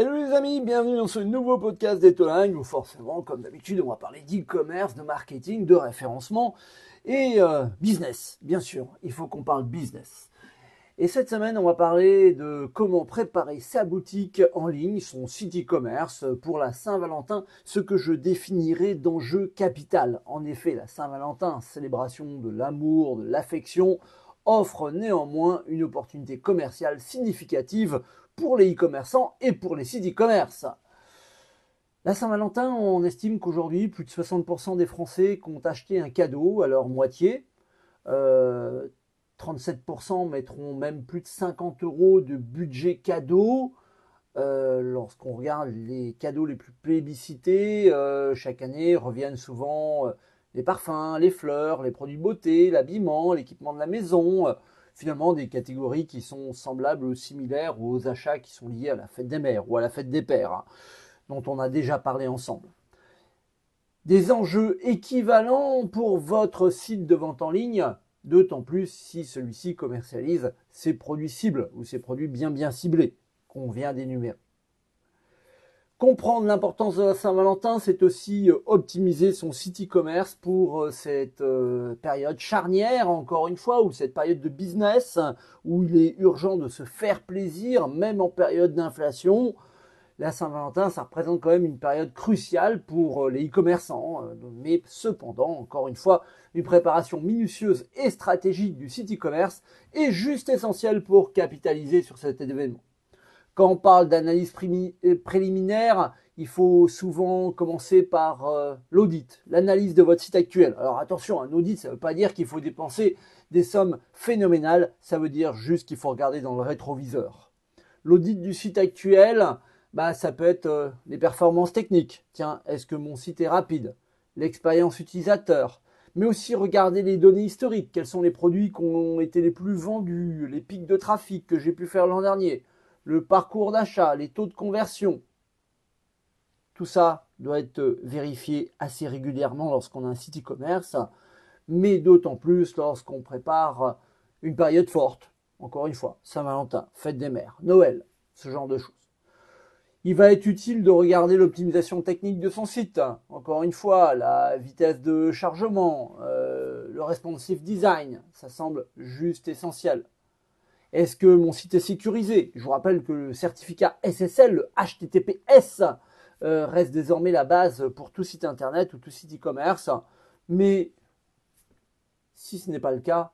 Hello les amis, bienvenue dans ce nouveau podcast d'Etoling où forcément, comme d'habitude, on va parler d'e-commerce, de marketing, de référencement et euh, business. Bien sûr, il faut qu'on parle business. Et cette semaine, on va parler de comment préparer sa boutique en ligne, son site e-commerce pour la Saint-Valentin, ce que je définirais d'enjeu capital. En effet, la Saint-Valentin, célébration de l'amour, de l'affection, offre néanmoins une opportunité commerciale significative pour les e-commerçants et pour les sites e-commerce. La Saint-Valentin, on estime qu'aujourd'hui, plus de 60% des Français ont acheté un cadeau à leur moitié. 37% euh, mettront même plus de 50 euros de budget cadeau. Euh, lorsqu'on regarde les cadeaux les plus plébiscités, euh, chaque année reviennent souvent les parfums, les fleurs, les produits beauté, l'habillement, l'équipement de la maison finalement des catégories qui sont semblables ou similaires aux achats qui sont liés à la fête des mères ou à la fête des pères, hein, dont on a déjà parlé ensemble. Des enjeux équivalents pour votre site de vente en ligne, d'autant plus si celui-ci commercialise ses produits cibles ou ses produits bien bien ciblés qu'on vient d'énumérer. Comprendre l'importance de la Saint-Valentin, c'est aussi euh, optimiser son site e-commerce pour euh, cette euh, période charnière, encore une fois, ou cette période de business, où il est urgent de se faire plaisir, même en période d'inflation. La Saint-Valentin, ça représente quand même une période cruciale pour les e-commerçants, mais cependant, encore une fois, une préparation minutieuse et stratégique du site e-commerce est juste essentielle pour capitaliser sur cet événement. Quand on parle d'analyse euh, préliminaire, il faut souvent commencer par euh, l'audit, l'analyse de votre site actuel. Alors attention, un audit, ça ne veut pas dire qu'il faut dépenser des sommes phénoménales, ça veut dire juste qu'il faut regarder dans le rétroviseur. L'audit du site actuel, bah, ça peut être euh, les performances techniques. Tiens, est-ce que mon site est rapide? L'expérience utilisateur. Mais aussi regarder les données historiques. Quels sont les produits qui ont été les plus vendus, les pics de trafic que j'ai pu faire l'an dernier? Le parcours d'achat, les taux de conversion. Tout ça doit être vérifié assez régulièrement lorsqu'on a un site e-commerce, mais d'autant plus lorsqu'on prépare une période forte. Encore une fois, Saint-Valentin, fête des mères, Noël, ce genre de choses. Il va être utile de regarder l'optimisation technique de son site. Encore une fois, la vitesse de chargement, euh, le responsive design, ça semble juste essentiel. Est-ce que mon site est sécurisé? Je vous rappelle que le certificat SSL, le HTTPS, euh, reste désormais la base pour tout site internet ou tout site e-commerce. Mais si ce n'est pas le cas,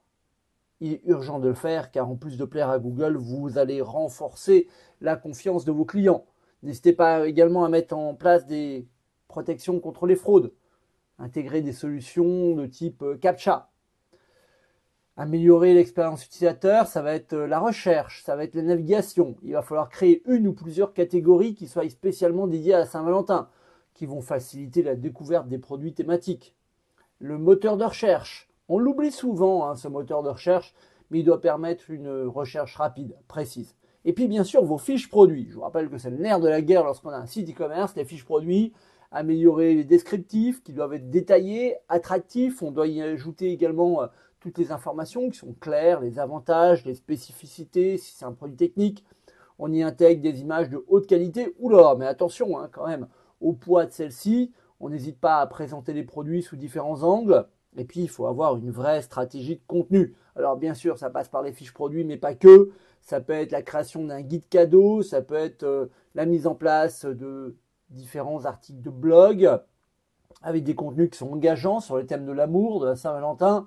il est urgent de le faire car en plus de plaire à Google, vous allez renforcer la confiance de vos clients. N'hésitez pas également à mettre en place des protections contre les fraudes, intégrer des solutions de type euh, CAPTCHA, Améliorer l'expérience utilisateur, ça va être euh, la recherche, ça va être la navigation. Il va falloir créer une ou plusieurs catégories qui soient spécialement dédiées à Saint-Valentin, qui vont faciliter la découverte des produits thématiques. Le moteur de recherche. On l'oublie souvent, hein, ce moteur de recherche, mais il doit permettre une recherche rapide, précise. Et puis bien sûr vos fiches produits. Je vous rappelle que c'est le nerf de la guerre lorsqu'on a un site e-commerce, les fiches produits. Améliorer les descriptifs qui doivent être détaillés, attractifs. On doit y ajouter également euh, toutes les informations qui sont claires, les avantages, les spécificités, si c'est un produit technique. On y intègre des images de haute qualité. Oula, mais attention hein, quand même au poids de celle-ci. On n'hésite pas à présenter les produits sous différents angles. Et puis, il faut avoir une vraie stratégie de contenu. Alors, bien sûr, ça passe par les fiches produits, mais pas que. Ça peut être la création d'un guide cadeau, ça peut être euh, la mise en place de différents articles de blog avec des contenus qui sont engageants sur les thèmes de l'amour, de la Saint-Valentin,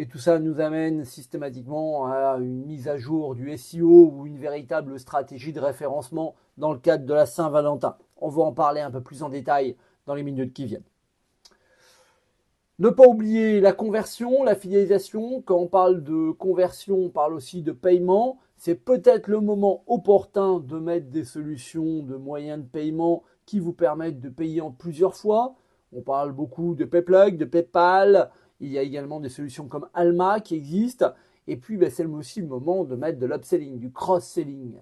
et tout ça nous amène systématiquement à une mise à jour du SEO ou une véritable stratégie de référencement dans le cadre de la Saint-Valentin. On va en parler un peu plus en détail dans les minutes qui viennent. Ne pas oublier la conversion, la fidélisation. Quand on parle de conversion, on parle aussi de paiement. C'est peut-être le moment opportun de mettre des solutions de moyens de paiement qui vous permettent de payer en plusieurs fois. On parle beaucoup de PayPlug, de PayPal, il y a également des solutions comme Alma qui existent. Et puis, ben, c'est aussi le moment de mettre de l'upselling, du cross-selling.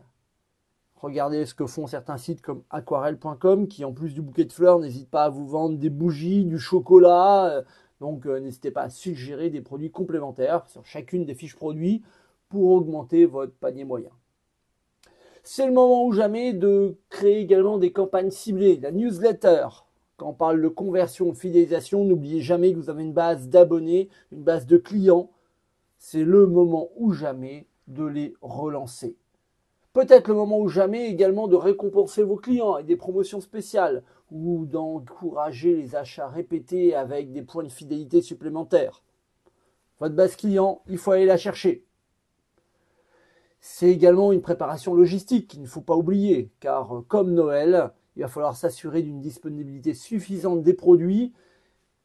Regardez ce que font certains sites comme aquarelle.com qui, en plus du bouquet de fleurs, n'hésitent pas à vous vendre des bougies, du chocolat. Donc, euh, n'hésitez pas à suggérer des produits complémentaires sur chacune des fiches produits pour augmenter votre panier moyen. C'est le moment ou jamais de créer également des campagnes ciblées, la newsletter. Quand on parle de conversion, fidélisation, n'oubliez jamais que vous avez une base d'abonnés, une base de clients. C'est le moment ou jamais de les relancer. Peut-être le moment ou jamais également de récompenser vos clients avec des promotions spéciales ou d'encourager les achats répétés avec des points de fidélité supplémentaires. Votre base client, il faut aller la chercher. C'est également une préparation logistique qu'il ne faut pas oublier, car comme Noël, il va falloir s'assurer d'une disponibilité suffisante des produits,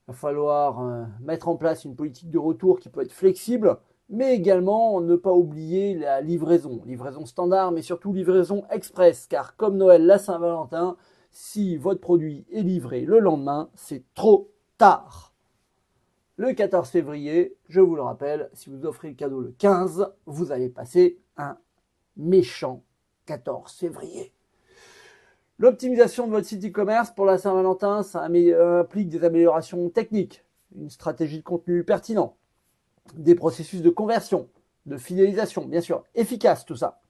il va falloir euh, mettre en place une politique de retour qui peut être flexible, mais également ne pas oublier la livraison, livraison standard, mais surtout livraison express, car comme Noël, la Saint-Valentin, si votre produit est livré le lendemain, c'est trop tard. Le 14 février, je vous le rappelle, si vous offrez le cadeau le 15, vous allez passer un méchant 14 février. L'optimisation de votre site e-commerce pour la Saint-Valentin, ça implique des améliorations techniques, une stratégie de contenu pertinent, des processus de conversion, de fidélisation, bien sûr, efficace tout ça.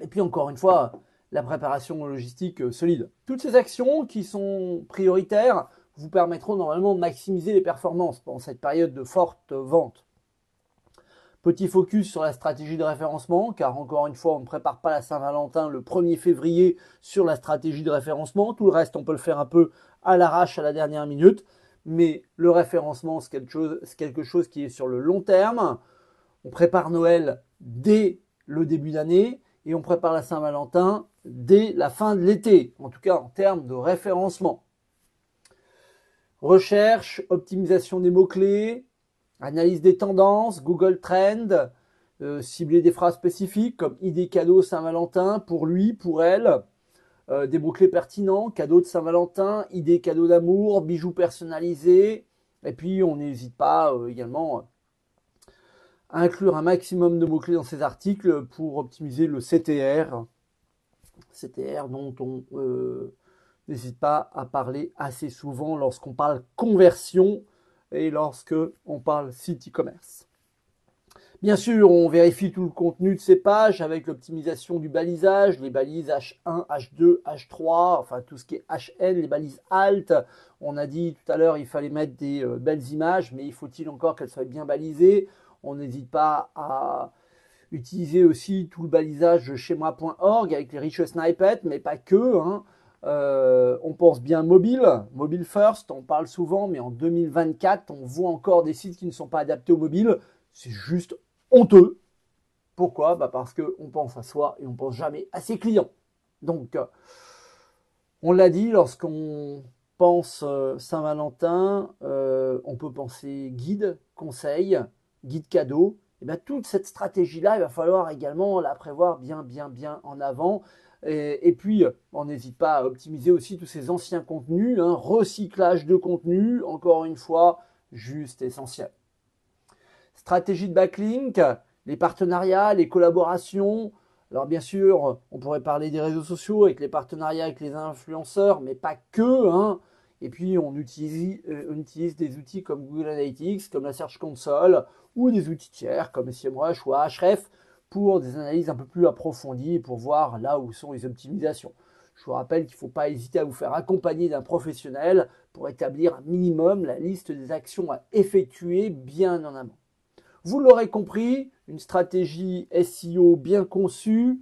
Et puis encore une fois, la préparation logistique euh, solide. Toutes ces actions qui sont prioritaires vous permettront normalement de maximiser les performances pendant cette période de forte vente. Petit focus sur la stratégie de référencement, car encore une fois, on ne prépare pas la Saint-Valentin le 1er février sur la stratégie de référencement. Tout le reste, on peut le faire un peu à l'arrache à la dernière minute. Mais le référencement, c'est quelque, chose, qui est sur le long terme. On prépare Noël dès le début d'année et on prépare la Saint-Valentin dès la fin de l'été, en tout cas en termes de référencement. Recherche, optimisation des mots-clés, analyse des tendances, Google Trend, euh, cibler des phrases spécifiques comme idée cadeau Saint-Valentin pour lui, pour elle, euh, des mots-clés pertinents, cadeau de Saint-Valentin, idée cadeau d'amour, bijoux personnalisés, et puis on n'hésite pas euh, également à inclure un maximum de mots-clés dans ces articles pour optimiser le CTR, CTR dont on n'hésite pas à parler assez souvent lorsqu'on parle conversion et lorsque on parle site e-commerce. Bien sûr, on vérifie tout le contenu de ces pages avec l'optimisation du balisage, les balises H1, H2, H3, enfin tout ce qui est HN, les balises alt. On a dit tout à l'heure il fallait mettre des euh, belles images, mais il faut-il encore qu'elles soient bien balisées? On n'hésite pas à utiliser aussi tout le balisage chez moi.org avec les riches snippets, mais pas que. Hein. Euh, on pense bien mobile, mobile first, on parle souvent, mais en 2024, on voit encore des sites qui ne sont pas adaptés au mobile. C'est juste honteux. Pourquoi? Bah Parce qu'on pense à soi et on pense jamais à ses clients. Donc, euh, on l'a dit, lorsqu'on pense euh, Saint-Valentin, on peut penser guide, conseil, guide cadeau, et bien toute cette stratégie-là, il va falloir également la prévoir bien, bien, bien en avant. Et, puis, on n'hésite pas à optimiser aussi tous ces anciens contenus, hein, recyclage de contenu, encore une fois, juste essentiel. Stratégie de backlink, les partenariats, les collaborations. Alors bien sûr, on pourrait parler des réseaux sociaux avec les partenariats avec les influenceurs, mais pas que. Hein. Et puis on utilise, euh, on utilise des outils comme Google Analytics, comme la Search Console, ou des outils tiers comme SEMrush ou Ahref pour des analyses un peu plus approfondies pour voir là où sont les optimisations. Je vous rappelle qu'il ne faut pas hésiter à vous faire accompagner d'un professionnel pour établir un minimum la liste des actions à effectuer bien en amont. Vous l'aurez compris, une stratégie SEO bien conçue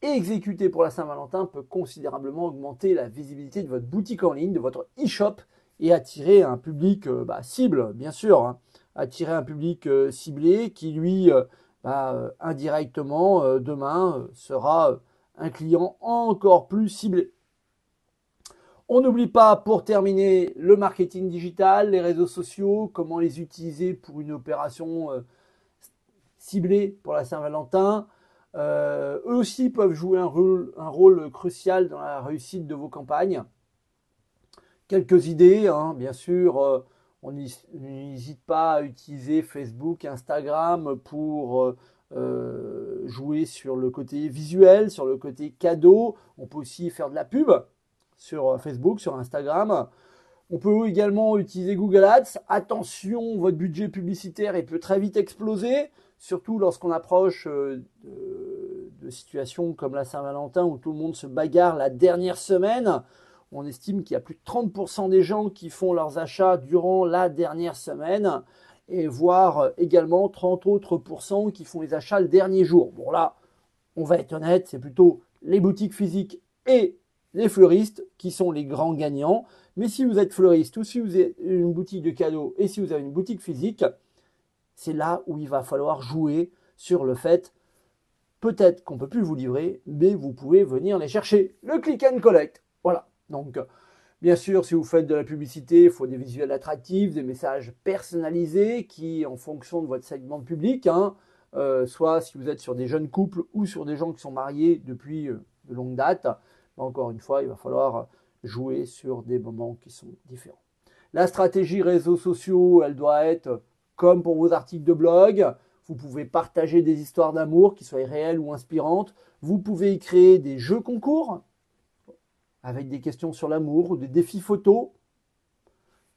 et exécutée pour la Saint-Valentin peut considérablement augmenter la visibilité de votre boutique en ligne, de votre e-shop et attirer un public euh, bah, cible, bien sûr. Hein attirer un public euh, ciblé qui lui, euh, bah, euh, indirectement, demain, sera un client encore plus ciblé. On n'oublie pas, pour terminer, le marketing digital, les réseaux sociaux, comment les utiliser pour une opération ciblée pour la Saint-Valentin. eux aussi peuvent jouer un rôle, un rôle, crucial dans la réussite de vos campagnes. Quelques idées, hein, bien sûr, on n'hésite pas à utiliser Facebook, Instagram pour euh, euh, jouer sur le côté visuel, sur le côté cadeau. On peut aussi faire de la pub sur Facebook, sur Instagram. On peut également utiliser Google Ads. Attention, votre budget publicitaire peut très vite exploser, surtout lorsqu'on approche euh, de, situations comme la Saint-Valentin où tout le monde se bagarre la dernière semaine. On estime qu'il y a plus de 30% des gens qui font leurs achats durant la dernière semaine et voire également 30 autres qui font les achats le dernier jour. Bon là, on va être honnête, c'est plutôt les boutiques physiques et les fleuristes qui sont les grands gagnants. Mais si vous êtes fleuriste ou si vous avez une boutique de cadeaux et si vous avez une boutique physique, c'est là où il va falloir jouer sur le fait peut-être qu'on ne peut plus vous livrer, mais vous pouvez venir les chercher. Le click and collect. Donc, bien sûr, si vous faites de la publicité, il faut des visuels attractifs, des messages personnalisés qui, en fonction de votre segment de public, hein, euh, soit si vous êtes sur des jeunes couples ou sur des gens qui sont mariés depuis euh, de longue date, encore une fois, il va falloir jouer sur des moments qui sont différents. La stratégie réseaux sociaux, elle doit être comme pour vos articles de blog. Vous pouvez partager des histoires d'amour qui soient réelles ou inspirantes. Vous pouvez y créer des jeux concours avec des questions sur l'amour ou des défis photos.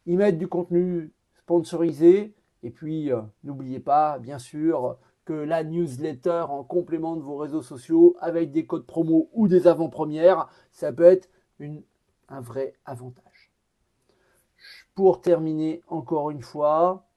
Y mettre du contenu sponsorisé. Et puis, euh, n'oubliez pas, bien sûr, que la newsletter en complément de vos réseaux sociaux avec des codes promo ou des avant-premières, ça peut être un vrai avantage. Pour terminer encore une fois,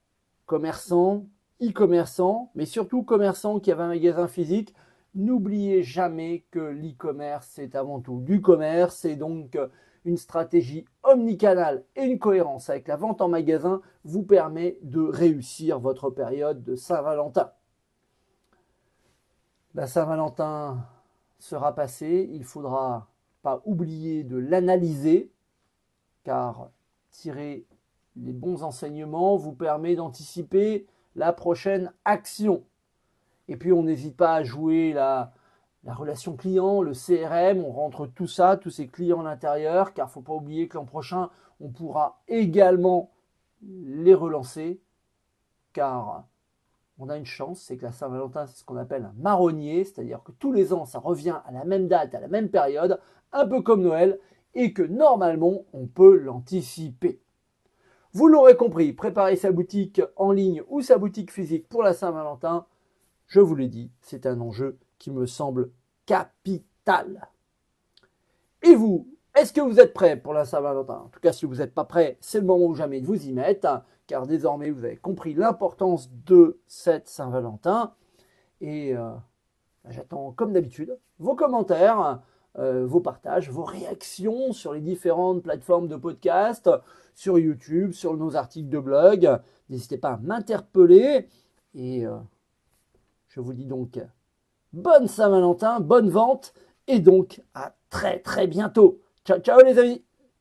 commerçants, e-commerçants, mais surtout commerçants qui avaient un magasin physique, n'oubliez jamais que l'e-commerce c'est avant tout du commerce et donc une stratégie omnicanale et une cohérence avec la vente en magasin vous permet de réussir votre période de Saint-Valentin. La Saint-Valentin sera passée, il faudra pas oublier de l'analyser, car tirer les bons enseignements vous permet d'anticiper la prochaine action. Et puis on n'hésite pas à jouer la, la, relation client, le CRM, on rentre tout ça, tous ces clients à l'intérieur, car il ne faut pas oublier que l'an prochain, on pourra également les relancer, car on a une chance, c'est que la Saint-Valentin, c'est ce qu'on appelle un marronnier, c'est-à-dire que tous les ans, ça revient à la même date, à la même période, un peu comme Noël, et que normalement, on peut l'anticiper. Vous l'aurez compris, préparer sa boutique en ligne ou sa boutique physique pour la Saint-Valentin, je vous l'ai dit, c'est un enjeu qui me semble capital. Et vous, est-ce que vous êtes prêt pour la Saint-Valentin? En tout cas, si vous n'êtes pas prêt, c'est le moment ou jamais de vous y mettre car désormais vous avez compris l'importance de cette Saint-Valentin. Et euh, j'attends comme d'habitude vos commentaires, euh, vos partages, vos réactions sur les différentes plateformes de podcast, sur YouTube, sur nos articles de blog. N'hésitez pas à m'interpeller. Et euh, je vous dis donc bonne Saint-Valentin, bonne vente, et donc à très très bientôt. Ciao ciao les amis